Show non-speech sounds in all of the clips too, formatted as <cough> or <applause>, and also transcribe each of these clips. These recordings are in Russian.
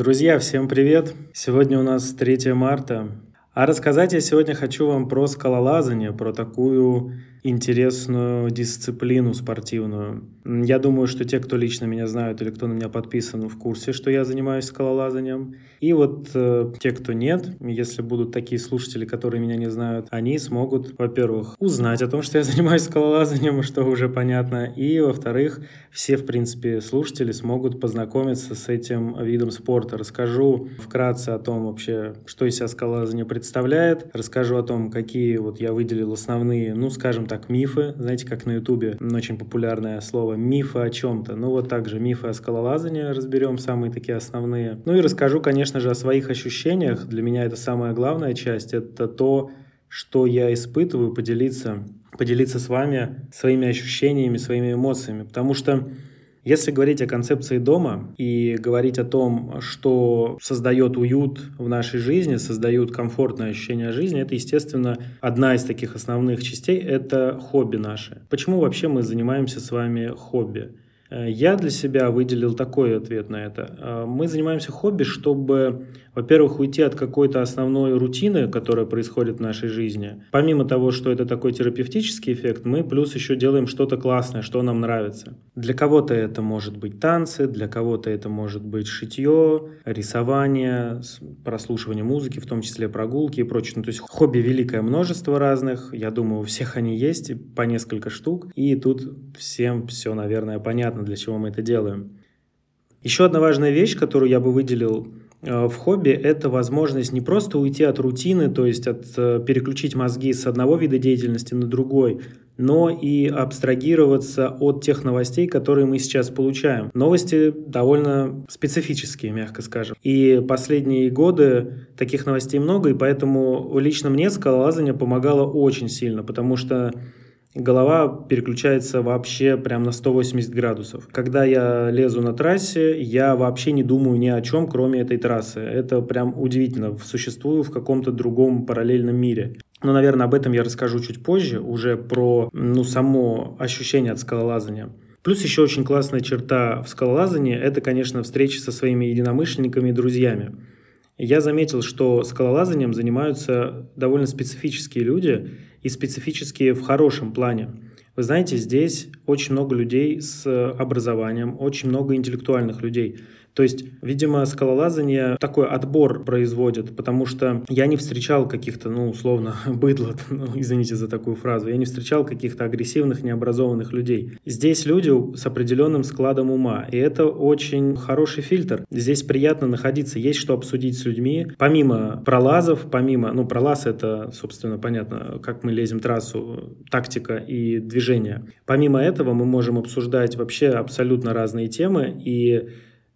Друзья, всем привет! Сегодня у нас 3 марта. А рассказать я сегодня хочу вам про скалолазание, про такую интересную дисциплину спортивную. Я думаю, что те, кто лично меня знают или кто на меня подписан, в курсе, что я занимаюсь скалолазанием. И вот э, те, кто нет, если будут такие слушатели, которые меня не знают, они смогут, во-первых, узнать о том, что я занимаюсь скалолазанием, <laughs> что уже понятно, и, во-вторых, все, в принципе, слушатели смогут познакомиться с этим видом спорта. Расскажу вкратце о том вообще, что из себя скалолазание представляет, расскажу о том, какие вот я выделил основные, ну, скажем так, мифы. Знаете, как на Ютубе очень популярное слово «мифы о чем-то». Ну, вот также мифы о скалолазании разберем, самые такие основные. Ну и расскажу, конечно же, о своих ощущениях. Для меня это самая главная часть. Это то, что я испытываю, поделиться, поделиться с вами своими ощущениями, своими эмоциями. Потому что если говорить о концепции дома и говорить о том, что создает уют в нашей жизни, создает комфортное ощущение жизни, это, естественно, одна из таких основных частей – это хобби наши. Почему вообще мы занимаемся с вами хобби? Э, я для себя выделил такой ответ на это. Э, мы занимаемся хобби, чтобы, во-первых, уйти от какой-то основной рутины, которая происходит в нашей жизни. Помимо того, что это такой терапевтический эффект, мы плюс еще делаем что-то классное, что нам нравится. Для кого-то это может быть танцы, для кого-то это может быть шитье, рисование, прослушивание музыки, в том числе прогулки и прочее. Ну, то есть хобби великое множество разных. Я думаю, у всех они есть, по несколько штук. И тут всем все, наверное, понятно для чего мы это делаем. Еще одна важная вещь, которую я бы выделил в хобби, это возможность не просто уйти от рутины, то есть от, э, переключить мозги с одного вида деятельности на другой, но и абстрагироваться от тех новостей, которые мы сейчас получаем. Новости довольно специфические, мягко скажем. И последние годы таких новостей много, и поэтому лично мне скалолазание помогало очень сильно, потому что голова переключается вообще прям на 180 градусов. Когда я лезу на трассе, я вообще не думаю ни о чем, кроме этой трассы. Это прям удивительно. Существую в каком-то другом параллельном мире. Но, наверное, об этом я расскажу чуть позже, уже про ну, само ощущение от скалолазания. Плюс еще очень классная черта в скалолазании – это, конечно, встречи со своими единомышленниками и друзьями. Я заметил, что скалолазанием занимаются довольно специфические люди – и специфические в хорошем плане. Вы знаете, здесь очень много людей с образованием, очень много интеллектуальных людей. То есть, видимо, скалолазание такой отбор производит, потому что я не встречал каких-то, ну, условно, <laughs> быдло, <laughs> ну, извините за такую фразу, я не встречал каких-то агрессивных, необразованных людей. Здесь люди с определенным складом ума, и это очень хороший фильтр. Здесь приятно находиться, есть что обсудить с людьми. Помимо пролазов, помимо, ну, пролаз это, собственно, понятно, как мы лезем трассу, тактика и движение. Помимо этого мы можем обсуждать вообще абсолютно разные темы, и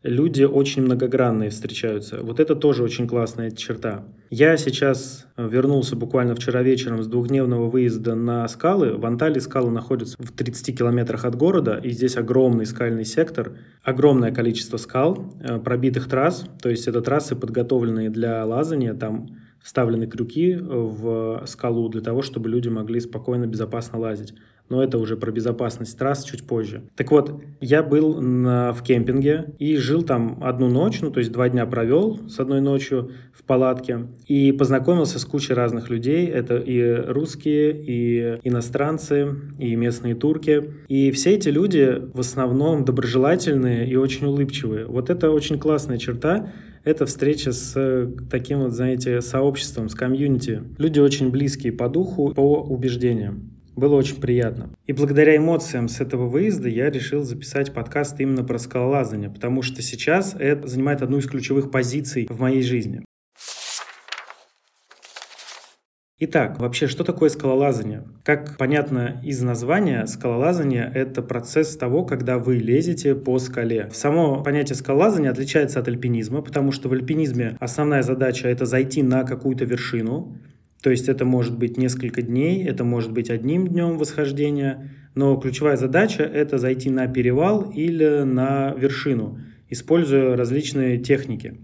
люди очень многогранные встречаются. Вот это тоже очень классная черта. Я сейчас э, вернулся буквально вчера вечером с двухдневного выезда на скалы. В Анталии скалы находятся в 30 километрах от города, и здесь огромный скальный сектор, огромное количество скал, э, пробитых трасс, то есть это трассы, подготовленные для лазания, там вставлены крюки в скалу для того, чтобы люди могли спокойно, безопасно лазить но это уже про безопасность трасс чуть позже. Так вот, я был на, в кемпинге и жил там одну ночь, ну то есть два дня провел с одной ночью в палатке и познакомился с кучей разных людей. Это и русские, и иностранцы, и местные турки. И все эти люди в основном доброжелательные и очень улыбчивые. Вот это очень классная черта, это встреча с таким вот, знаете, сообществом, с комьюнити. Люди очень близкие по духу, по убеждениям. Было очень приятно. И благодаря эмоциям с этого выезда я решил записать подкаст именно про скалолазание, потому что сейчас это занимает одну из ключевых позиций в моей жизни. Итак, вообще, что такое скалолазание? Как понятно из названия, скалолазание – это процесс того, когда вы лезете по скале. Само понятие скалолазания отличается от альпинизма, потому что в альпинизме основная задача – это зайти на какую-то вершину, то есть это может быть несколько дней, это может быть одним днем восхождения, но ключевая задача – это зайти на перевал или на вершину, используя различные техники.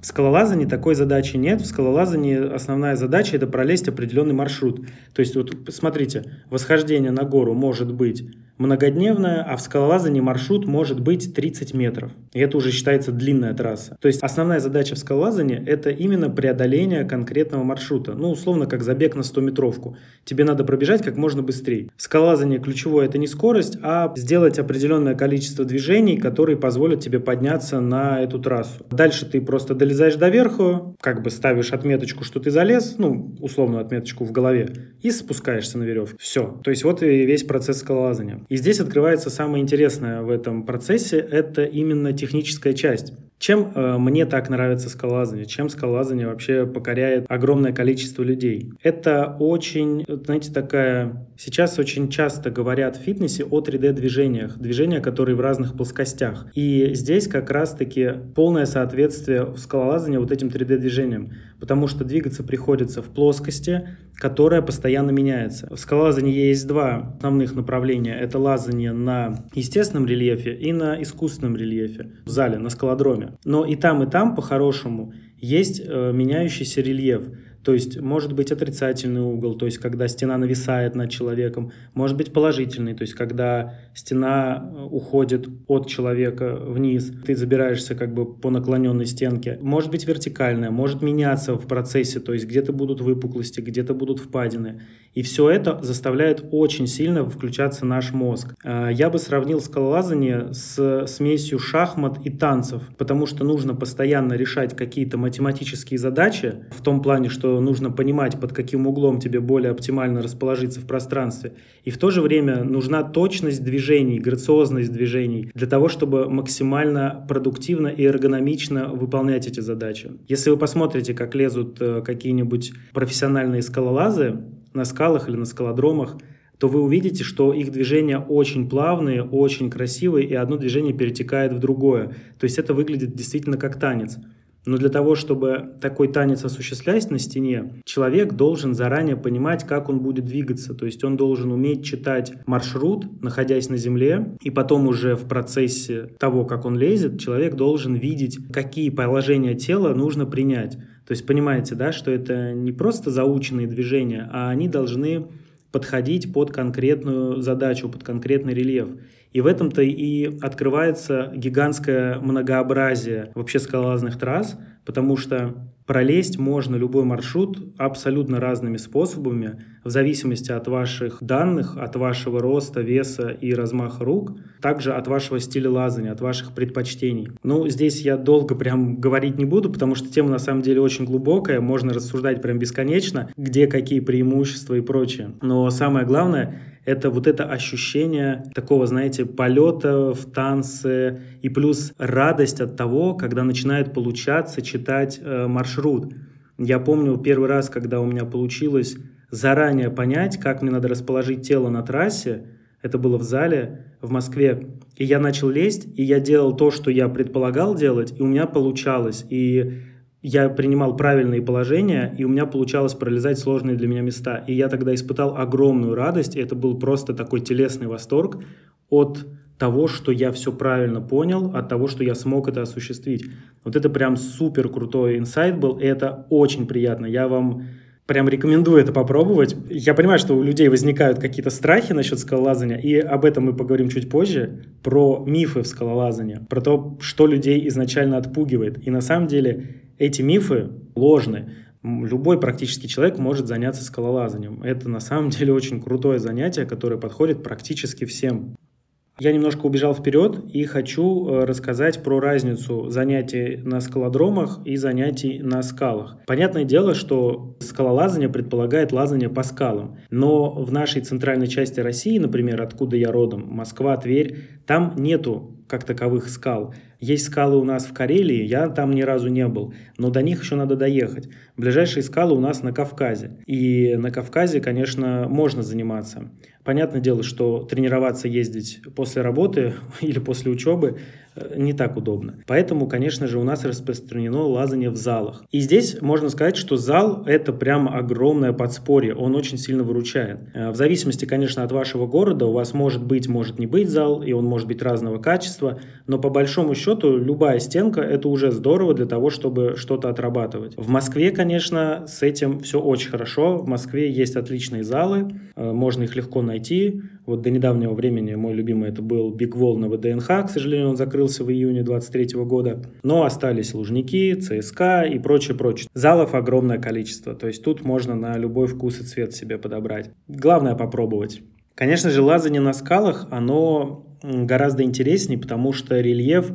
В скалолазании такой задачи нет. В скалолазании основная задача – это пролезть определенный маршрут. То есть вот смотрите, восхождение на гору может быть многодневная, а в скалолазании маршрут может быть 30 метров. И это уже считается длинная трасса. То есть основная задача в скалолазании – это именно преодоление конкретного маршрута. Ну, условно, как забег на 100-метровку. Тебе надо пробежать как можно быстрее. В скалолазании ключевое – это не скорость, а сделать определенное количество движений, которые позволят тебе подняться на эту трассу. Дальше ты просто долезаешь до верху, как бы ставишь отметочку, что ты залез, ну, условную отметочку в голове, и спускаешься на веревке. Все. То есть вот и весь процесс скалолазания. И здесь открывается самое интересное в этом процессе, это именно техническая часть. Чем э, мне так нравится скалолазание? Чем скалолазание вообще покоряет огромное количество людей? Это очень, знаете, такая... Сейчас очень часто говорят в фитнесе о 3D-движениях. Движения, которые в разных плоскостях. И здесь как раз-таки полное соответствие в скалолазании вот этим 3D-движениям. Потому что двигаться приходится в плоскости, которая постоянно меняется. В скалолазании есть два основных направления. Это лазание на естественном рельефе и на искусственном рельефе в зале, на скалодроме. Но и там, и там, по-хорошему, есть э, меняющийся рельеф. То есть может быть отрицательный угол, то есть когда стена нависает над человеком, может быть положительный, то есть когда стена э, уходит от человека вниз, ты забираешься как бы по наклоненной стенке. Может быть вертикальная, может меняться в процессе, то есть где-то будут выпуклости, где-то будут впадины. И все это заставляет очень сильно включаться наш мозг. А, я бы сравнил скалолазание с смесью шахмат и танцев, потому что нужно постоянно решать какие-то математические задачи в том плане, что нужно понимать, под каким углом тебе более оптимально расположиться в пространстве. И в то же время нужна точность движений, грациозность движений для того, чтобы максимально продуктивно и эргономично выполнять эти задачи. Если вы посмотрите, как лезут э, какие-нибудь профессиональные скалолазы, на скалах или на скалодромах, то вы увидите, что их движения очень плавные, очень красивые, и одно движение перетекает в другое. То есть это выглядит действительно как танец. Но для того, чтобы такой танец осуществлять на стене, человек должен заранее понимать, как он будет двигаться. То есть он должен уметь читать маршрут, находясь на земле, и потом уже в процессе того, как он лезет, человек должен видеть, какие положения тела нужно принять. То есть понимаете, да, что это не просто заученные движения, а они должны подходить под конкретную задачу, под конкретный рельеф. И в этом-то и открывается гигантское многообразие вообще скалолазных трасс, потому что пролезть можно любой маршрут абсолютно разными способами, в зависимости от ваших данных, от вашего роста, веса и размаха рук, также от вашего стиля лазания, от ваших предпочтений. Ну, здесь я долго прям говорить не буду, потому что тема на самом деле очень глубокая, можно рассуждать прям бесконечно, где какие преимущества и прочее. Но самое главное, это вот это ощущение такого, знаете, полета в танце и плюс радость от того, когда начинает получаться читать э, маршрут. Я помню первый раз, когда у меня получилось заранее понять, как мне надо расположить тело на трассе, это было в зале в Москве, и я начал лезть, и я делал то, что я предполагал делать, и у меня получалось. И я принимал правильные положения, и у меня получалось пролезать сложные для меня места. И я тогда испытал огромную радость, и это был просто такой телесный восторг от того, что я все правильно понял, от того, что я смог это осуществить. Вот это прям супер крутой инсайт был, и это очень приятно. Я вам прям рекомендую это попробовать. Я понимаю, что у людей возникают какие-то страхи насчет скалолазания, и об этом мы поговорим чуть позже, про мифы в скалолазании, про то, что людей изначально отпугивает. И на самом деле эти мифы ложны. Любой практически человек может заняться скалолазанием. Это на самом <laughs> деле очень крутое занятие, которое подходит практически всем. Я немножко убежал вперед и хочу э, рассказать про разницу занятий на скалодромах и занятий на скалах. Понятное дело, что скалолазание предполагает лазание по скалам, но в нашей центральной части России, например, откуда я родом, Москва, Тверь, там нету как таковых скал. Есть скалы у нас в Карелии, я там ни разу не был, но до них еще надо доехать. Ближайшие скалы у нас на Кавказе. И на Кавказе, конечно, можно заниматься. Понятное дело, что тренироваться, ездить после работы <laughs> или после учебы не так удобно. Поэтому, конечно же, у нас распространено лазание в залах. И здесь можно сказать, что зал – это прям огромное подспорье, он очень сильно выручает. Э, в зависимости, конечно, от вашего города, у вас может быть, может не быть зал, и он может быть разного качества, но по большому счету любая стенка – это уже здорово для того, чтобы что-то отрабатывать. В Москве, конечно, с этим все очень хорошо. В Москве есть отличные залы, э, можно их легко найти, Вот до недавнего времени мой любимый это был Big Wall на ВДНХ, к сожалению, он закрылся в июне 23 года. Но остались Лужники, ЦСКА и прочее, прочее. Залов огромное количество, то есть тут можно на любой вкус и цвет себе подобрать. Главное попробовать. Конечно же, лазание на скалах, оно гораздо интереснее, потому что рельеф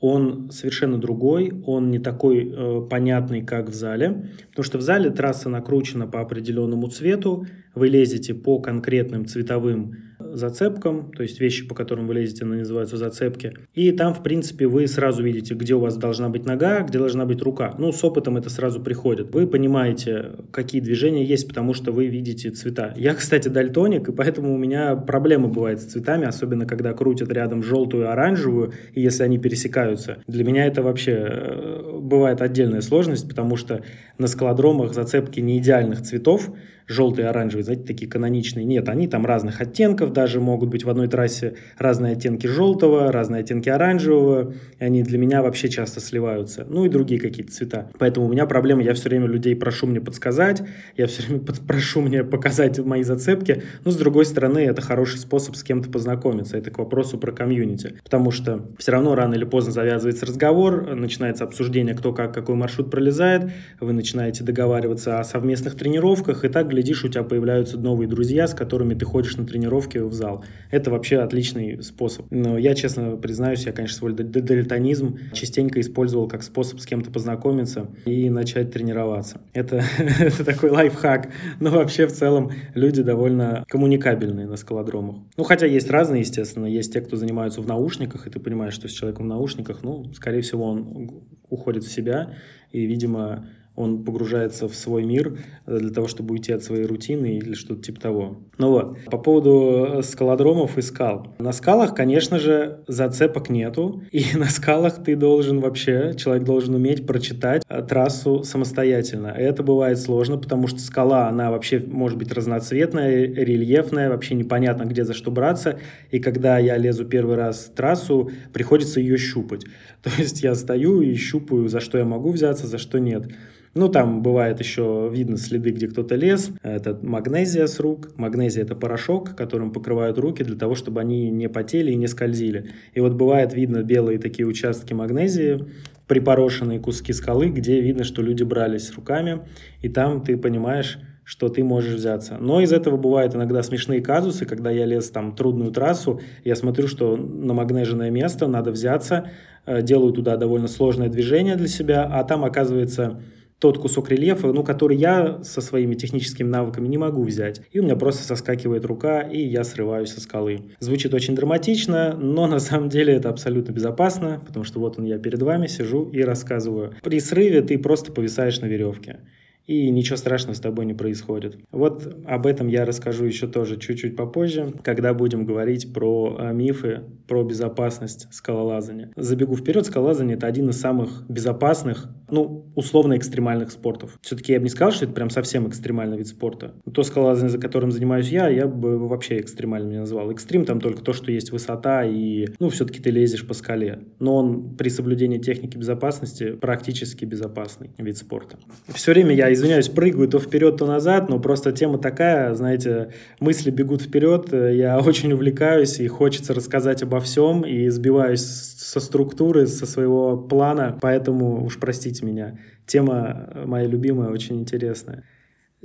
он совершенно другой, он не такой э, понятный, как в зале, потому что в зале трасса накручена по определенному цвету, вы лезете по конкретным цветовым зацепкам, то есть вещи, по которым вы лезете, они называются зацепки. И там, в принципе, вы сразу видите, где у вас должна быть нога, где должна быть рука. Ну, с опытом это сразу приходит. Вы понимаете, какие движения есть, потому что вы видите цвета. Я, кстати, дальтоник, и поэтому у меня проблемы бывают с цветами, особенно когда крутят рядом желтую и оранжевую, и если они пересекаются. Для меня это вообще э, бывает отдельная сложность, потому что на скалодромах зацепки не идеальных цветов, желтые оранжевые, знаете, такие каноничные. Нет, они там разных оттенков, даже могут быть в одной трассе разные оттенки желтого, разные оттенки оранжевого, и они для меня вообще часто сливаются. Ну и другие какие-то цвета. Поэтому у меня проблема, я все время людей прошу мне подсказать, я все время <laughs> прошу мне показать мои зацепки, но с другой стороны, это хороший способ с кем-то познакомиться, это к вопросу про комьюнити, потому что все равно рано или поздно завязывается разговор, начинается обсуждение, кто как, какой маршрут пролезает, вы начинаете договариваться о совместных тренировках, и так глядишь, у тебя появляются новые друзья, с которыми ты ходишь на тренировки в зал. Это вообще отличный способ. Но я, честно признаюсь, я, конечно, свой дальтонизм частенько использовал как способ с кем-то познакомиться и начать тренироваться. Это, <laughs> это такой лайфхак. Но вообще, в целом, люди довольно коммуникабельные на скалодромах. Ну, хотя есть разные, естественно. Есть те, кто занимаются в наушниках, и ты понимаешь, что с человеком в наушниках, ну, скорее всего, он уходит в себя, и, видимо, он погружается в свой мир э, для того, чтобы уйти от своей рутины или что-то типа того. Ну вот, по поводу э, скалодромов и скал. На скалах, конечно же, зацепок нету, и <laughs> на скалах ты должен вообще, человек должен уметь прочитать э, трассу самостоятельно. Это бывает сложно, потому что скала, она вообще может быть разноцветная, рельефная, вообще непонятно, где за что браться, и когда я лезу первый раз в трассу, приходится ее щупать. <laughs> То есть я стою и щупаю, за что я могу взяться, за что нет. Ну, там бывает еще видно следы, где кто-то лез. Это магнезия с рук. Магнезия – это порошок, которым покрывают руки для того, чтобы они не потели и не скользили. И вот бывает видно белые такие участки магнезии, припорошенные куски скалы, где видно, что люди брались руками, и там ты понимаешь, что ты можешь взяться. Но из этого бывают иногда смешные казусы, когда я лез там трудную трассу, я смотрю, что на магнеженное место надо взяться, э, делаю туда довольно сложное движение для себя, а там оказывается тот кусок рельефа, ну, который я со своими техническими навыками не могу взять. И у меня просто соскакивает рука, и я срываюсь со скалы. Звучит очень драматично, но на самом деле это абсолютно безопасно, потому что вот он я перед вами сижу и рассказываю. При срыве ты просто повисаешь на веревке и ничего страшного с тобой не происходит. Вот об этом я расскажу еще тоже чуть-чуть попозже, когда будем говорить про э, мифы, про безопасность скалолазания. Забегу вперед, скалолазание — это один из самых безопасных, ну, условно экстремальных спортов. Все-таки я бы не сказал, что это прям совсем экстремальный вид спорта. То скалолазание, за которым занимаюсь я, я бы вообще экстремальным не назвал. Экстрим там только то, что есть высота и, ну, все-таки ты лезешь по скале. Но он при соблюдении техники безопасности практически безопасный вид спорта. Все время я извиняюсь, прыгаю то вперед, то назад, но просто тема такая, знаете, мысли бегут вперед, я <laughs> очень увлекаюсь и хочется рассказать обо всем, и сбиваюсь со структуры, со своего плана, поэтому уж простите меня. Тема моя любимая, очень интересная.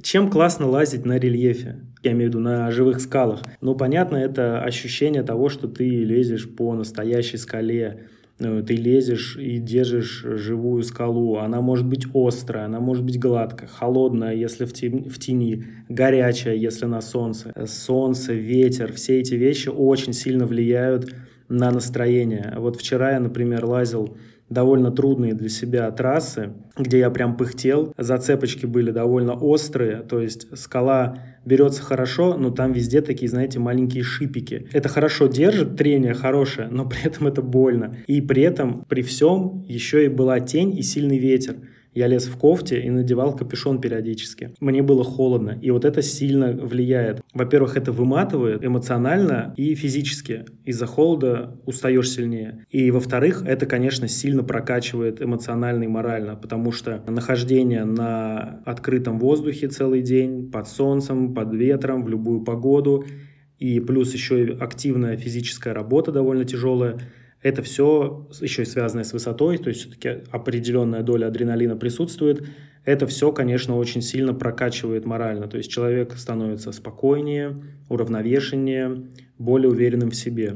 Чем классно лазить на рельефе? Я имею в виду на живых скалах. Ну, понятно, это ощущение того, что ты лезешь по настоящей скале, ты лезешь и держишь живую скалу. Она может быть острая, она может быть гладкая, холодная, если в тени, в тени, горячая, если на солнце. Солнце, ветер, все эти вещи очень сильно влияют на настроение. Вот вчера я, например, лазил довольно трудные для себя трассы, где я прям пыхтел. Зацепочки были довольно острые, то есть скала берется хорошо, но там везде такие, знаете, маленькие шипики. Это хорошо держит, трение хорошее, но при этом это больно. И при этом, при всем, еще и была тень и сильный ветер. Я лез в кофте и надевал капюшон периодически. Мне было холодно, и вот это сильно влияет. Во-первых, это выматывает эмоционально и физически. Из-за холода устаешь сильнее. И во-вторых, это, конечно, сильно прокачивает эмоционально и морально, потому что нахождение на открытом воздухе целый день, под солнцем, под ветром, в любую погоду, и плюс еще и активная физическая работа довольно тяжелая. Это все еще и связанное с высотой, то есть все-таки определенная доля адреналина присутствует. Это все, конечно, очень сильно прокачивает морально. То есть человек становится спокойнее, уравновешеннее, более уверенным в себе.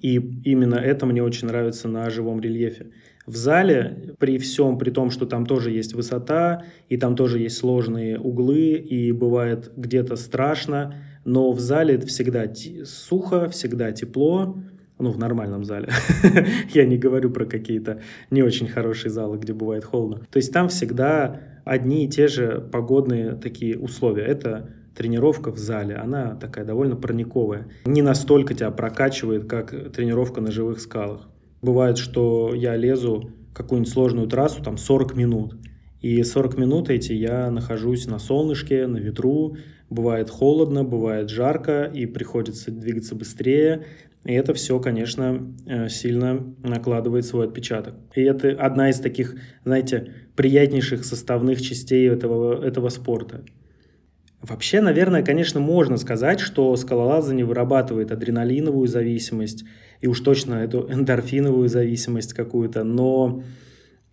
И именно это мне очень нравится на живом рельефе. В зале, при всем, при том, что там тоже есть высота, и там тоже есть сложные углы, и бывает где-то страшно, но в зале это всегда сухо, всегда тепло, ну, в нормальном зале. <laughs> Я не говорю про какие-то не очень хорошие залы, где бывает холодно. То есть там всегда одни и те же погодные такие условия. Это тренировка в зале, она такая довольно парниковая. Не настолько тебя прокачивает, как тренировка на живых скалах. Бывает, что я лезу какую-нибудь сложную трассу, там 40 минут. И 40 минут эти я нахожусь на солнышке, на ветру. Бывает холодно, бывает жарко, и приходится двигаться быстрее. И это все, конечно, э, сильно накладывает свой отпечаток. И это одна из таких, знаете, приятнейших составных частей этого, этого спорта. Вообще, наверное, конечно, можно сказать, что скалолазание вырабатывает адреналиновую зависимость и уж точно эту эндорфиновую зависимость какую-то, но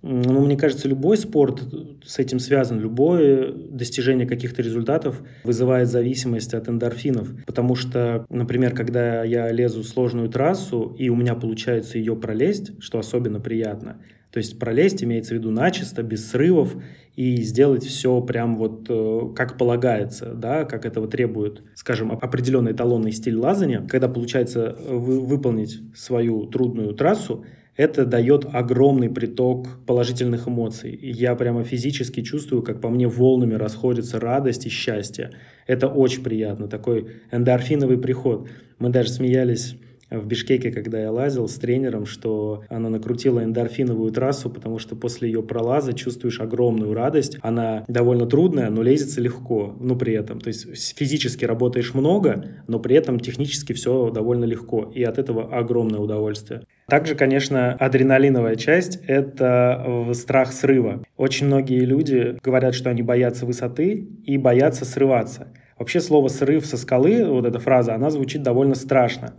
ну, мне кажется, любой спорт с этим связан. Любое достижение каких-то результатов вызывает зависимость от эндорфинов. Потому что, например, когда я лезу в сложную трассу, и у меня получается ее пролезть, что особенно приятно, то есть пролезть имеется в виду начисто, без срывов, и сделать все прям вот э, как полагается, да, как этого требует, скажем, определенный эталонный стиль лазания. Когда получается э, вы, выполнить свою трудную трассу, это дает огромный приток положительных эмоций. И я прямо физически чувствую, как по мне волнами расходится радость и счастье. Это очень приятно, такой эндорфиновый приход. Мы даже смеялись в Бишкеке, когда я лазил с тренером, что она накрутила эндорфиновую трассу, потому что после ее пролаза чувствуешь огромную радость. Она довольно трудная, но лезется легко, ну при этом. То есть физически работаешь много, но при этом технически все довольно легко. И от этого огромное удовольствие. Также, конечно, адреналиновая часть — это страх срыва. Очень многие люди говорят, что они боятся высоты и боятся срываться. Вообще слово «срыв со скалы», вот эта фраза, она звучит довольно страшно.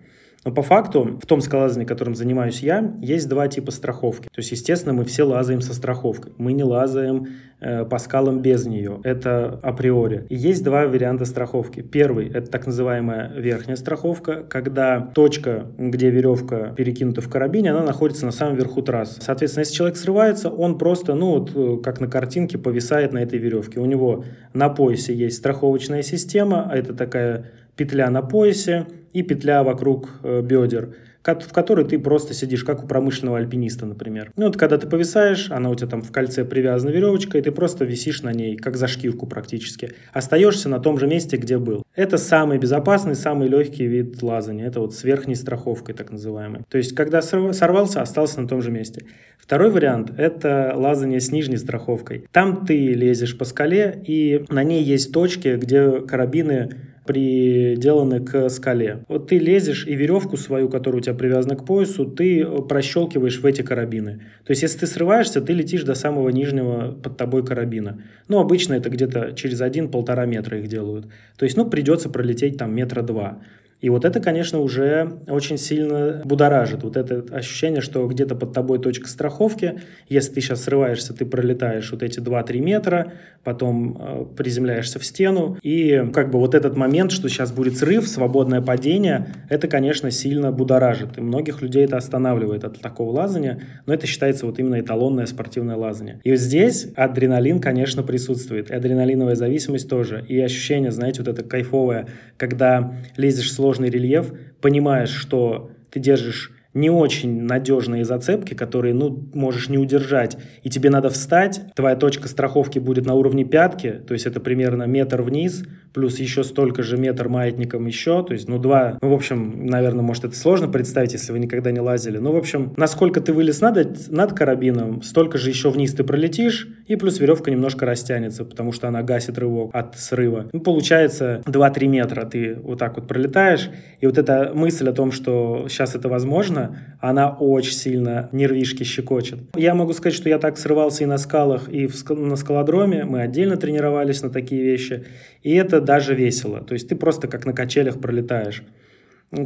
Но по факту в том скалолазании, которым занимаюсь я, есть два типа страховки. То есть, естественно, мы все лазаем со страховкой. Мы не лазаем э, по скалам без нее. Это априори. И есть два варианта страховки. Первый – это так называемая верхняя страховка, когда точка, где веревка перекинута в карабине, она находится на самом верху трассы. Соответственно, если человек срывается, он просто, ну вот, э, как на картинке, повисает на этой веревке. У него на поясе есть страховочная система, а это такая петля на поясе и петля вокруг э, бедер, в которой ты просто сидишь, как у промышленного альпиниста, например. Ну вот когда ты повисаешь, она у тебя там в кольце привязана веревочкой, и ты просто висишь на ней, как за шкирку практически. Остаешься на том же месте, где был. Это самый безопасный, самый легкий вид лазания. Это вот с верхней страховкой, так называемой. То есть, когда сорвался, остался на том же месте. Второй вариант – это лазание с нижней страховкой. Там ты лезешь по скале, и на ней есть точки, где карабины приделаны к скале. Вот ты лезешь и веревку свою, которая у тебя привязана к поясу, ты прощелкиваешь в эти карабины. То есть, если ты срываешься, ты летишь до самого нижнего под тобой карабина. Ну, обычно это где-то через один-полтора метра их делают. То есть, ну, придется пролететь там метра два. И вот это, конечно, уже очень сильно будоражит. Вот это ощущение, что где-то под тобой точка страховки. Если ты сейчас срываешься, ты пролетаешь вот эти 2-3 метра, потом э, приземляешься в стену. И как бы вот этот момент, что сейчас будет срыв, свободное падение, это, конечно, сильно будоражит. И многих людей это останавливает от такого лазания. Но это считается вот именно эталонное спортивное лазание. И вот здесь адреналин, конечно, присутствует. И адреналиновая зависимость тоже. И ощущение, знаете, вот это кайфовое, когда лезешь сложно сложный рельеф, понимаешь, что ты держишь не очень надежные зацепки, которые, ну, можешь не удержать, и тебе надо встать, твоя точка страховки будет на уровне пятки, то есть это примерно метр вниз, плюс еще столько же метр маятником еще, то есть, ну, два, ну, в общем, наверное, может, это сложно представить, если вы никогда не лазили, ну, в общем, насколько ты вылез над, над карабином, столько же еще вниз ты пролетишь, и плюс веревка немножко растянется, потому что она гасит рывок от срыва. Ну, получается, 2-3 метра ты вот так вот пролетаешь, и вот эта мысль о том, что сейчас это возможно, она очень сильно нервишки щекочет. Я могу сказать, что я так срывался и на скалах, и в, на скалодроме, мы отдельно тренировались на такие вещи, и это даже весело. То есть ты просто как на качелях пролетаешь.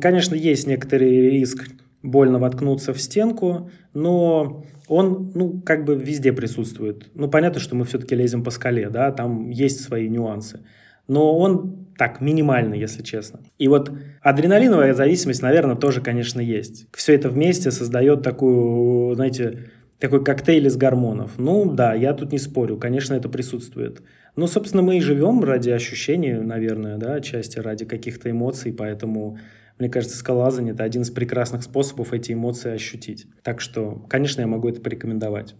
Конечно, есть некоторый риск больно воткнуться в стенку, но он, ну, как бы везде присутствует. Ну, понятно, что мы все-таки лезем по скале, да, там есть свои нюансы. Но он так, минимальный, если честно. И вот адреналиновая зависимость, наверное, тоже, конечно, есть. Все это вместе создает такую, знаете, такой коктейль из гормонов. Ну да, я тут не спорю, конечно, это присутствует. Но, собственно, мы и живем ради ощущений, наверное, да, отчасти ради каких-то эмоций, поэтому мне кажется, скалолазание – это один из прекрасных способов эти эмоции ощутить. Так что, конечно, я могу это порекомендовать.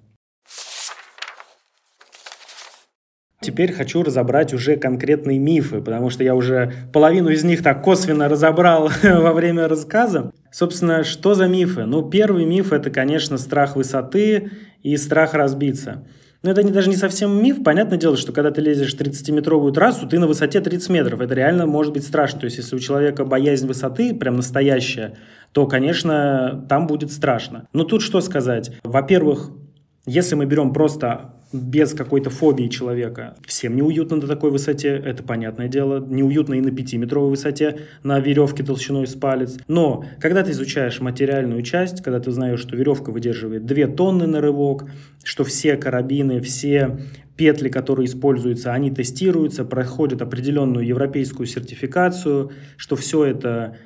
Теперь хочу разобрать уже конкретные мифы, потому что я уже половину из них так косвенно разобрал <laughs> во время рассказа. Собственно, что за мифы? Ну, первый миф – это, конечно, страх высоты и страх разбиться. Но это не, даже не совсем миф. Понятное дело, что когда ты лезешь 30-метровую трассу, ты на высоте 30 метров. Это реально может быть страшно. То есть, если у человека боязнь высоты, прям настоящая, то, конечно, там будет страшно. Но тут что сказать? Во-первых, если мы берем просто без какой-то фобии человека. Всем неуютно на такой высоте, это понятное дело. Неуютно и на 5-метровой высоте, на веревке толщиной с палец. Но когда ты изучаешь материальную часть, когда ты знаешь, что веревка выдерживает 2 тонны на рывок, что все карабины, все петли, которые используются, они тестируются, проходят определенную европейскую сертификацию, что все это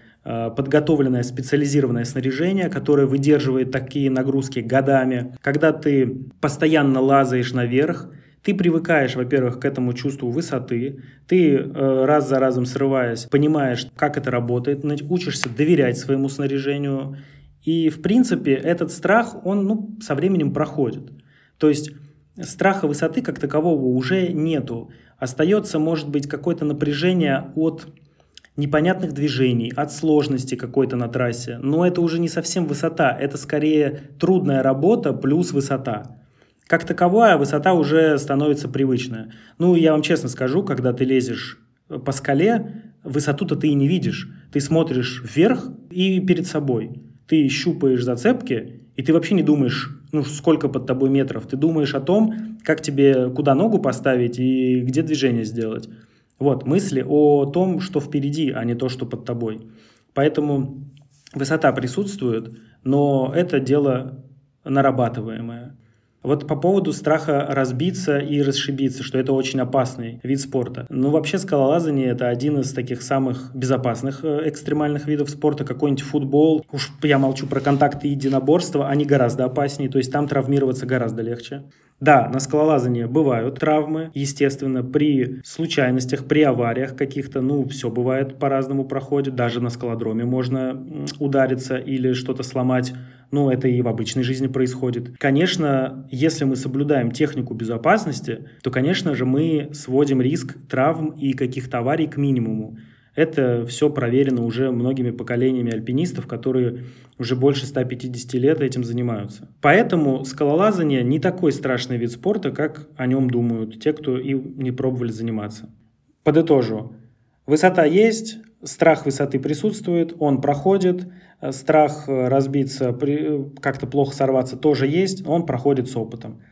подготовленное специализированное снаряжение, которое выдерживает такие нагрузки годами. Когда ты постоянно лазаешь наверх, ты привыкаешь, во-первых, к этому чувству высоты, ты э, раз за разом срываясь, понимаешь, как это работает, учишься доверять своему снаряжению. И, в принципе, этот страх, он ну, со временем проходит. То есть страха высоты как такового уже нету. Остается, может быть, какое-то напряжение от непонятных движений, от сложности какой-то на трассе. Но это уже не совсем высота, это скорее трудная работа плюс высота. Как таковая высота уже становится привычная. Ну, я вам честно скажу, когда ты лезешь по скале, высоту-то ты и не видишь. Ты смотришь вверх и перед собой. Ты щупаешь зацепки, и ты вообще не думаешь, ну, сколько под тобой метров. Ты думаешь о том, как тебе, куда ногу поставить и где движение сделать. Вот, мысли о том, что впереди, а не то, что под тобой. Поэтому высота присутствует, но это дело нарабатываемое. Вот по поводу страха разбиться и расшибиться, что это очень опасный вид спорта. Ну, вообще скалолазание – это один из таких самых безопасных э, экстремальных видов спорта. Какой-нибудь футбол, уж я молчу про контакты и единоборства, они гораздо опаснее, то есть там травмироваться гораздо легче. Да, на скалолазании бывают травмы, естественно, при случайностях, при авариях каких-то, ну, все бывает по-разному проходит, даже на скалодроме можно удариться или что-то сломать, ну, это и в обычной жизни происходит. Конечно, если мы соблюдаем технику безопасности, то, конечно же, мы сводим риск травм и каких-то аварий к минимуму. Это все проверено уже многими поколениями альпинистов, которые уже больше 150 лет этим занимаются. Поэтому скалолазание не такой страшный вид спорта, как о нем думают те, кто и не пробовали заниматься. Подытожу. Высота есть, страх высоты присутствует, он проходит, страх разбиться, как-то плохо сорваться тоже есть, он проходит с опытом.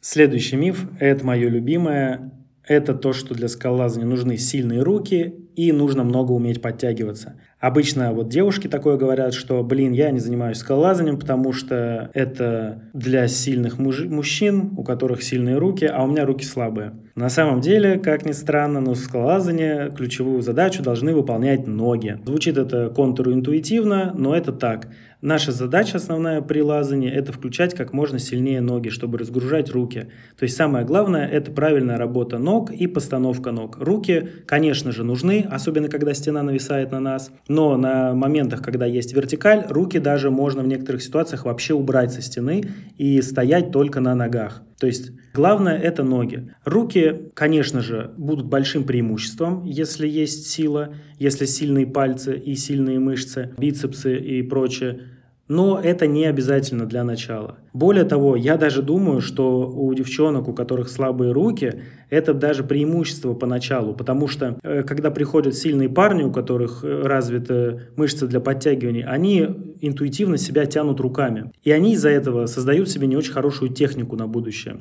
Следующий миф, это мое любимое, это то, что для скалолазания нужны сильные руки и нужно много уметь подтягиваться. Обычно вот девушки такое говорят, что, блин, я не занимаюсь скалолазанием, потому что это для сильных муж... мужчин, у которых сильные руки, а у меня руки слабые. На самом деле, как ни странно, но в скалолазании ключевую задачу должны выполнять ноги. Звучит это контринтуитивно, но это так. Наша задача основная при лазании – это включать как можно сильнее ноги, чтобы разгружать руки. То есть самое главное – это правильная работа ног и постановка ног. Руки, конечно же, нужны, особенно когда стена нависает на нас, но на моментах, когда есть вертикаль, руки даже можно в некоторых ситуациях вообще убрать со стены и стоять только на ногах. То есть главное это ноги. Руки, конечно же, будут большим преимуществом, если есть сила, если сильные пальцы и сильные мышцы, бицепсы и прочее. Но это не обязательно для начала. Более того, я даже думаю, что у девчонок, у которых слабые руки, это даже преимущество поначалу, потому что э, когда приходят сильные парни, у которых э, развиты мышцы для подтягиваний, они интуитивно себя тянут руками. И они из-за этого создают себе не очень хорошую технику на будущее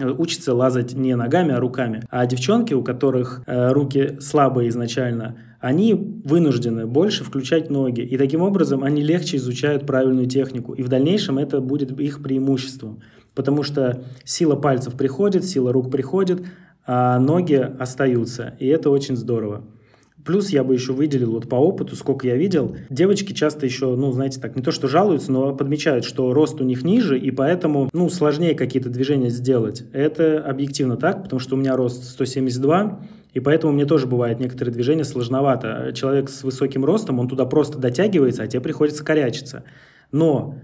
учатся лазать не ногами, а руками. А девчонки, у которых э, руки слабые изначально, они вынуждены больше включать ноги. И таким образом они легче изучают правильную технику. И в дальнейшем это будет их преимуществом. Потому что сила пальцев приходит, сила рук приходит, а ноги остаются. И это очень здорово. Плюс я бы еще выделил вот по опыту, сколько я видел, девочки часто еще, ну, знаете, так, не то что жалуются, но подмечают, что рост у них ниже, и поэтому, ну, сложнее какие-то движения сделать. Это объективно так, потому что у меня рост 172, и поэтому мне тоже бывает некоторые движения сложновато. Человек с высоким ростом, он туда просто дотягивается, а тебе приходится корячиться. Но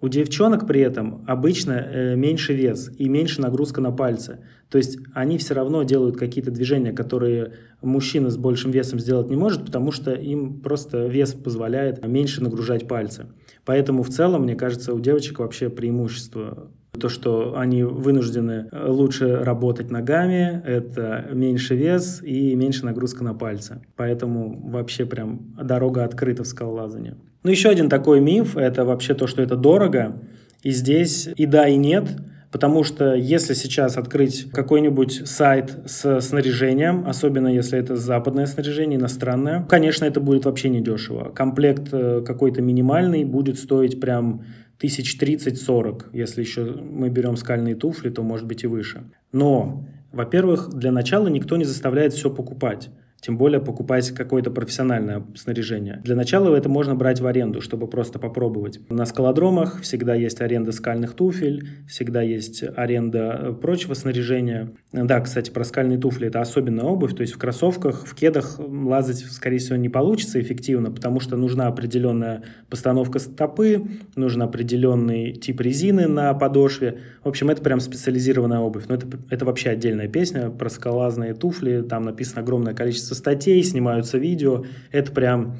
у девчонок при этом обычно э, меньше вес и меньше нагрузка на пальцы. То есть они все равно делают какие-то движения, которые мужчина с большим весом сделать не может, потому что им просто вес позволяет меньше нагружать пальцы. Поэтому в целом, мне кажется, у девочек вообще преимущество то, что они вынуждены лучше работать ногами, это меньше вес и меньше нагрузка на пальцы. Поэтому вообще прям дорога открыта в скалолазании. Ну, еще один такой миф – это вообще то, что это дорого. И здесь и да, и нет – Потому что если сейчас открыть какой-нибудь сайт с снаряжением, особенно если это западное снаряжение, иностранное, конечно, это будет вообще недешево. Комплект э, какой-то минимальный будет стоить прям тысяч тридцать-сорок. Если еще мы берем скальные туфли, то может быть и выше. Но, во-первых, для начала никто не заставляет все покупать тем более покупать какое-то профессиональное снаряжение. Для начала это можно брать в аренду, чтобы просто попробовать. На скалодромах всегда есть аренда скальных туфель, всегда есть аренда э, прочего снаряжения. Да, кстати, про скальные туфли это особенная обувь, то есть в кроссовках, в кедах лазать, скорее всего, не получится эффективно, потому что нужна определенная постановка стопы, нужен определенный тип резины на подошве. В общем, это прям специализированная обувь. Но это, это вообще отдельная песня про скалазные туфли, там написано огромное количество пишется статей, снимаются видео. Это прям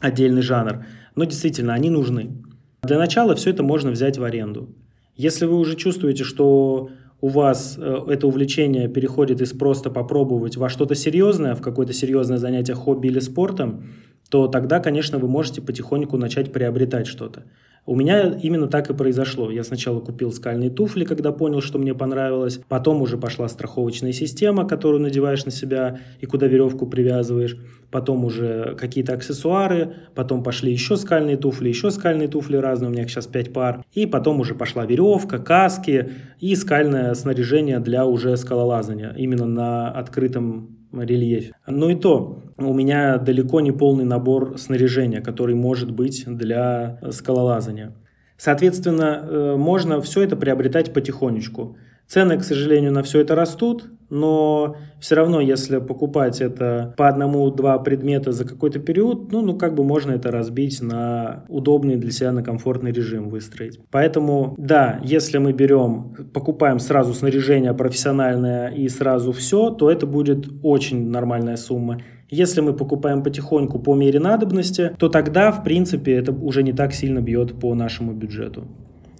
отдельный жанр. Но действительно, они нужны. Для начала все это можно взять в аренду. Если вы уже чувствуете, что у вас э, это увлечение переходит из просто попробовать во что-то серьезное, в какое-то серьезное занятие хобби или спортом, то тогда, конечно, вы можете потихоньку начать приобретать что-то. У меня именно так и произошло. Я сначала купил скальные туфли, когда понял, что мне понравилось. Потом уже пошла страховочная система, которую надеваешь на себя и куда веревку привязываешь. Потом уже какие-то аксессуары. Потом пошли еще скальные туфли, еще скальные туфли разные. У меня их сейчас 5 пар. И потом уже пошла веревка, каски и скальное снаряжение для уже скалолазания. Именно на открытом рельефе. Но и то, у меня далеко не полный набор снаряжения, который может быть для скалолазания. Соответственно, э, можно все это приобретать потихонечку. Цены, к сожалению, на все это растут, но все равно, если покупать это по одному-два предмета за какой-то период, ну, ну, как бы можно это разбить на удобный для себя, на комфортный режим выстроить. Поэтому, да, если мы берем, покупаем сразу снаряжение профессиональное и сразу все, то это будет очень нормальная сумма. Если мы покупаем потихоньку по мере надобности, то тогда, в принципе, это уже не так сильно бьет по нашему бюджету.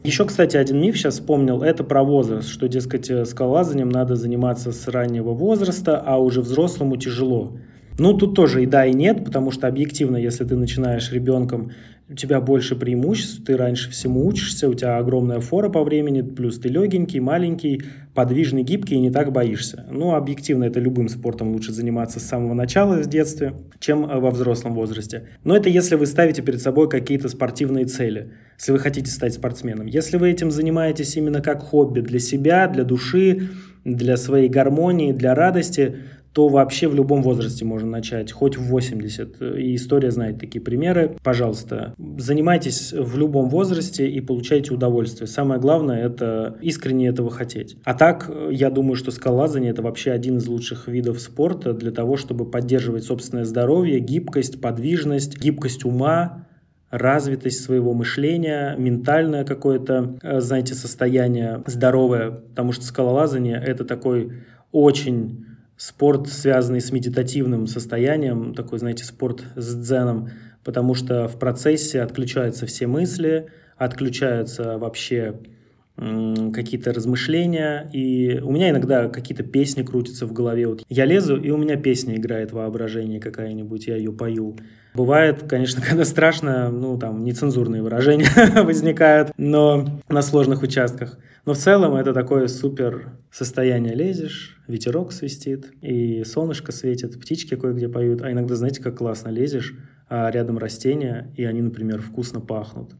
Еще, кстати, один миф сейчас вспомнил, это про возраст, что, дескать, э, скалолазанием надо заниматься с раннего возраста, а уже взрослому тяжело. Ну, тут тоже и да, и нет, потому что объективно, если ты начинаешь ребенком, у тебя больше преимуществ, ты раньше всему учишься, у тебя огромная фора по времени, плюс ты легенький, маленький, подвижный, гибкий и не так боишься. Ну, объективно, это любым спортом лучше заниматься с самого начала, в детстве, чем э, во взрослом возрасте. Но это если вы ставите перед собой какие-то спортивные цели, если вы хотите стать спортсменом. Если вы этим занимаетесь именно как хобби для себя, для души, для своей гармонии, для радости, то вообще в любом возрасте можно начать, хоть в 80. И история знает такие примеры. Пожалуйста, занимайтесь в любом возрасте и получайте удовольствие. Самое главное – это искренне этого хотеть. А так, я думаю, что скалолазание – это вообще один из лучших видов спорта для того, чтобы поддерживать собственное здоровье, гибкость, подвижность, гибкость ума, развитость своего мышления, ментальное какое-то, э, знаете, состояние здоровое, потому что скалолазание – это такой очень спорт, связанный с медитативным состоянием, такой, знаете, спорт с дзеном, потому что в процессе отключаются все мысли, отключаются вообще какие-то размышления, и у меня иногда какие-то песни крутятся в голове. Вот я лезу, и у меня песня играет воображение какая-нибудь, я ее пою. Бывает, конечно, <laughs> когда страшно, ну, там, нецензурные выражения <laughs> возникают, но на сложных участках. Но в целом это такое супер состояние. Лезешь, ветерок свистит, и солнышко светит, птички кое-где поют. А иногда, знаете, как классно лезешь, а рядом растения, и они, например, вкусно пахнут.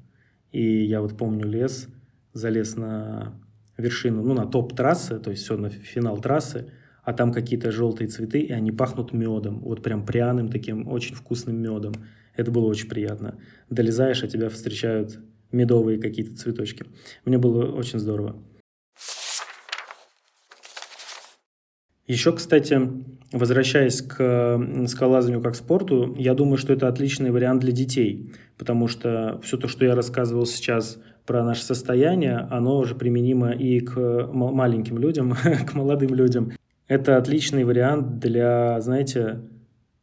И я вот помню лес, залез на вершину, ну, на топ трассы, то есть все на финал трассы, а там какие-то желтые цветы, и они пахнут медом, вот прям пряным таким очень вкусным медом. Это было очень приятно. Долезаешь, а тебя встречают медовые какие-то цветочки. Мне было очень здорово. Еще, кстати, возвращаясь к скалолазанию как спорту, я думаю, что это отличный вариант для детей, потому что все то, что я рассказывал сейчас про наше состояние, оно уже применимо и к маленьким людям, <laughs> к молодым людям. Это отличный вариант для, знаете,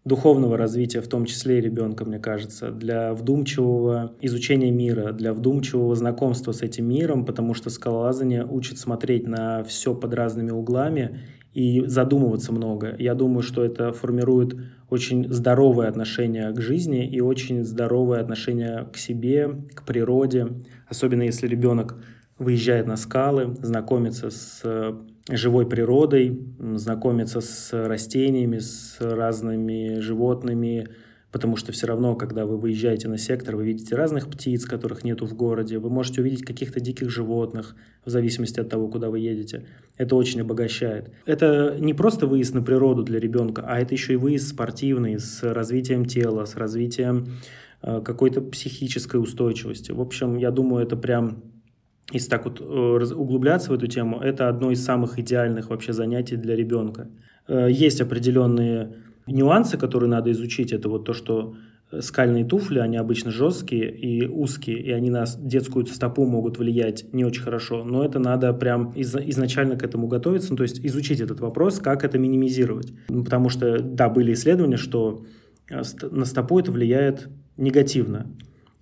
духовного развития, в том числе и ребенка, мне кажется, для вдумчивого изучения мира, для вдумчивого знакомства с этим миром, потому что скалолазание учит смотреть на все под разными углами и задумываться много. Я думаю, что это формирует очень здоровое отношение к жизни и очень здоровое отношение к себе, к природе, особенно если ребенок выезжает на скалы, знакомится с живой природой, знакомиться с растениями, с разными животными, потому что все равно, когда вы выезжаете на сектор, вы видите разных птиц, которых нету в городе, вы можете увидеть каких-то диких животных, в зависимости от того, куда вы едете. Это очень обогащает. Это не просто выезд на природу для ребенка, а это еще и выезд спортивный, с развитием тела, с развитием э, какой-то психической устойчивости. В общем, я думаю, это прям если так вот э, углубляться в эту тему, это одно из самых идеальных вообще занятий для ребенка. Э, есть определенные нюансы, которые надо изучить. Это вот то, что э, скальные туфли, они обычно жесткие и узкие, и они на детскую стопу могут влиять не очень хорошо. Но это надо прям из изначально к этому готовиться, ну, то есть изучить этот вопрос, как это минимизировать. Ну, потому что, да, были исследования, что на стопу это влияет негативно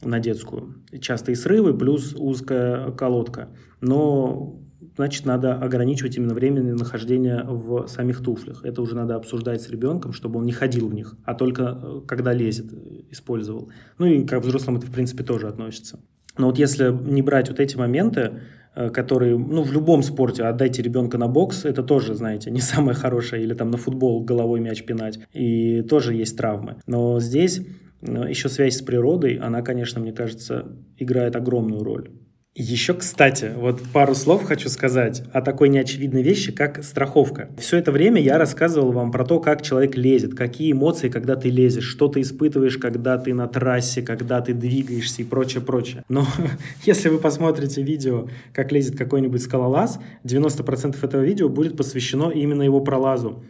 на детскую. Частые срывы плюс узкая колодка. Но значит, надо ограничивать именно временное нахождение в самих туфлях. Это уже надо обсуждать с ребенком, чтобы он не ходил в них, а только э, когда лезет, использовал. Ну и как взрослым это, в принципе, тоже относится. Но вот если не брать вот эти моменты, э, которые, ну, в любом спорте отдайте ребенка на бокс, это тоже, знаете, не самое хорошее, или там на футбол головой мяч пинать, и тоже есть травмы. Но здесь еще связь с природой, она, конечно, мне кажется, играет огромную роль. Еще, кстати, вот пару слов хочу сказать о такой неочевидной вещи, как страховка. Все это время я рассказывал вам про то, как человек лезет, какие эмоции, когда ты лезешь, что ты испытываешь, когда ты на трассе, когда ты двигаешься и прочее, прочее. Но <laughs> если вы посмотрите видео, как лезет какой-нибудь скалолаз, 90% этого видео будет посвящено именно его пролазу.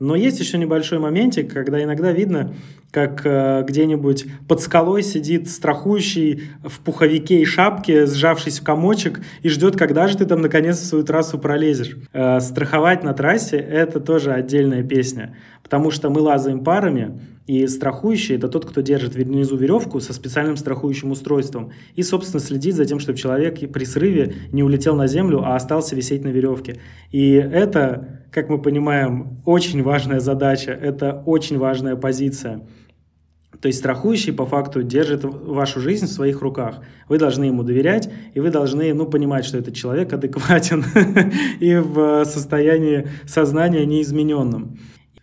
Но есть еще небольшой моментик, когда иногда видно, как э, где-нибудь под скалой сидит страхующий в пуховике и шапке, сжавшись в комочек, и ждет, когда же ты там наконец свою трассу пролезешь. Э, страховать на трассе — это тоже отдельная песня, потому что мы лазаем парами, и страхующий – это тот, кто держит внизу веревку со специальным страхующим устройством и, собственно, следит за тем, чтобы человек при срыве не улетел на землю, а остался висеть на веревке. И это, как мы понимаем, очень важная задача, это очень важная позиция. То есть страхующий по факту держит вашу жизнь в своих руках. Вы должны ему доверять, и вы должны ну, понимать, что этот человек адекватен <laughs> и в состоянии сознания неизмененном.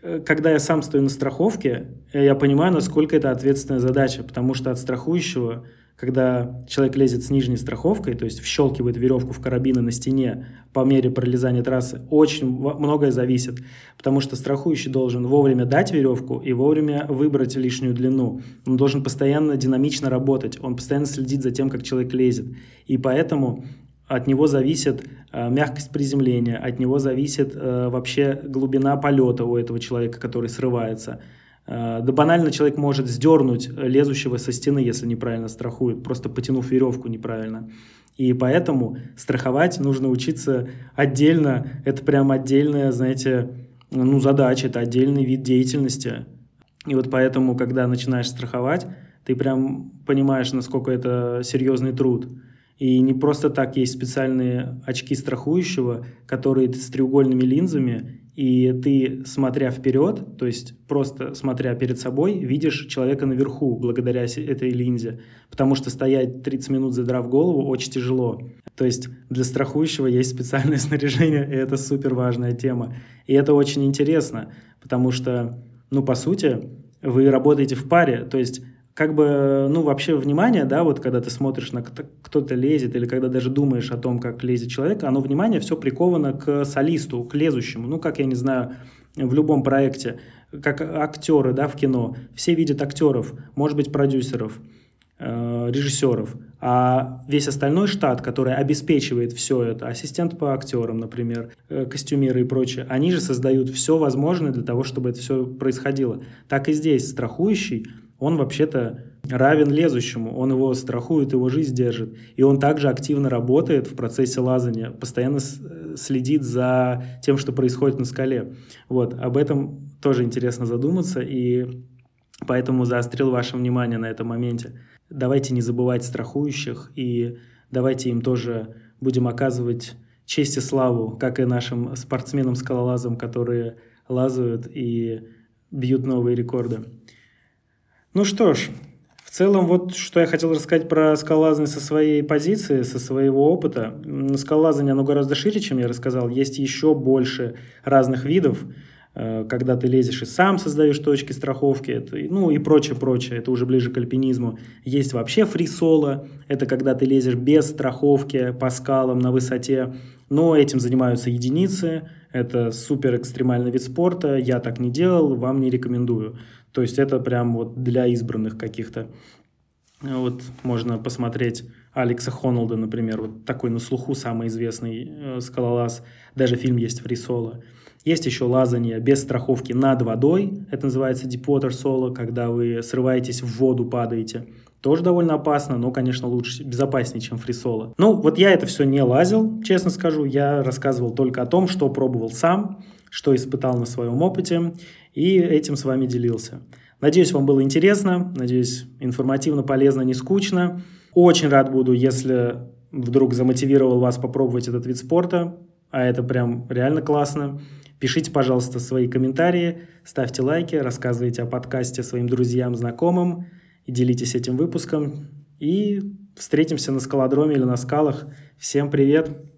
Э, когда я сам стою на страховке, э, я понимаю, насколько это ответственная задача, потому что от страхующего, когда человек лезет с нижней страховкой, то есть вщелкивает веревку в карабины на стене по мере пролезания трассы, очень многое зависит, потому что страхующий должен вовремя дать веревку и вовремя выбрать лишнюю длину. Он должен постоянно динамично работать, он постоянно следит за тем, как человек лезет. И поэтому от него зависит э, мягкость приземления, от него зависит э, вообще глубина полета у этого человека, который срывается. Э, да банально человек может сдернуть лезущего со стены, если неправильно страхует, просто потянув веревку неправильно. И поэтому страховать нужно учиться отдельно. Это прям отдельная, знаете, ну, задача, это отдельный вид деятельности. И вот поэтому, когда начинаешь страховать, ты прям понимаешь, насколько это серьезный труд. И не просто так есть специальные очки страхующего, которые с треугольными линзами, и ты, смотря вперед, то есть просто смотря перед собой, видишь человека наверху благодаря этой линзе, потому что стоять 30 минут задрав голову очень тяжело. То есть для страхующего есть специальное <laughs> снаряжение, и это супер важная тема. И это очень интересно, потому что, ну, по сути, вы работаете в паре, то есть как бы, ну, вообще внимание, да, вот когда ты смотришь на кто-то лезет, или когда даже думаешь о том, как лезет человек, оно внимание все приковано к солисту, к лезущему. Ну, как, я не знаю, в любом проекте, как актеры, да, в кино. Все видят актеров, может быть, продюсеров, э, режиссеров, а весь остальной штат, который обеспечивает все это, ассистент по актерам, например, э, костюмеры и прочее, они же создают все возможное для того, чтобы это все происходило. Так и здесь страхующий – он вообще-то равен лезущему, он его страхует, его жизнь держит. И он также активно работает в процессе лазания, постоянно следит за тем, что происходит на скале. Вот, об этом тоже интересно задуматься, и поэтому заострил ваше внимание на этом моменте. Давайте не забывать страхующих, и давайте им тоже будем оказывать честь и славу, как и нашим спортсменам-скалолазам, которые лазают и бьют новые рекорды. Ну что ж, в целом вот что я хотел рассказать про скалолазание со своей позиции, со своего опыта. Скалолазание, оно гораздо шире, чем я рассказал. Есть еще больше разных видов, э, когда ты лезешь и сам создаешь точки страховки, это, ну и прочее, прочее, это уже ближе к альпинизму. Есть вообще фрисоло, это когда ты лезешь без страховки по скалам на высоте, но этим занимаются единицы, это супер экстремальный вид спорта, я так не делал, вам не рекомендую. То есть это прям вот для избранных каких-то. Вот можно посмотреть Алекса Хонолда, например, вот такой на слуху самый известный э, скалолаз. Даже фильм есть «Фри Соло». Есть еще лазание без страховки над водой. Это называется Deep Water Solo, когда вы срываетесь в воду, падаете. Тоже довольно опасно, но, конечно, лучше, безопаснее, чем фрисоло. Ну, вот я это все не лазил, честно скажу. Я рассказывал только о том, что пробовал сам, что испытал на своем опыте и этим с вами делился. Надеюсь, вам было интересно, надеюсь, информативно, полезно, не скучно. Очень рад буду, если вдруг замотивировал вас попробовать этот вид спорта, а это прям реально классно. Пишите, пожалуйста, свои комментарии, ставьте лайки, рассказывайте о подкасте своим друзьям, знакомым и делитесь этим выпуском. И встретимся на скалодроме или на скалах. Всем привет!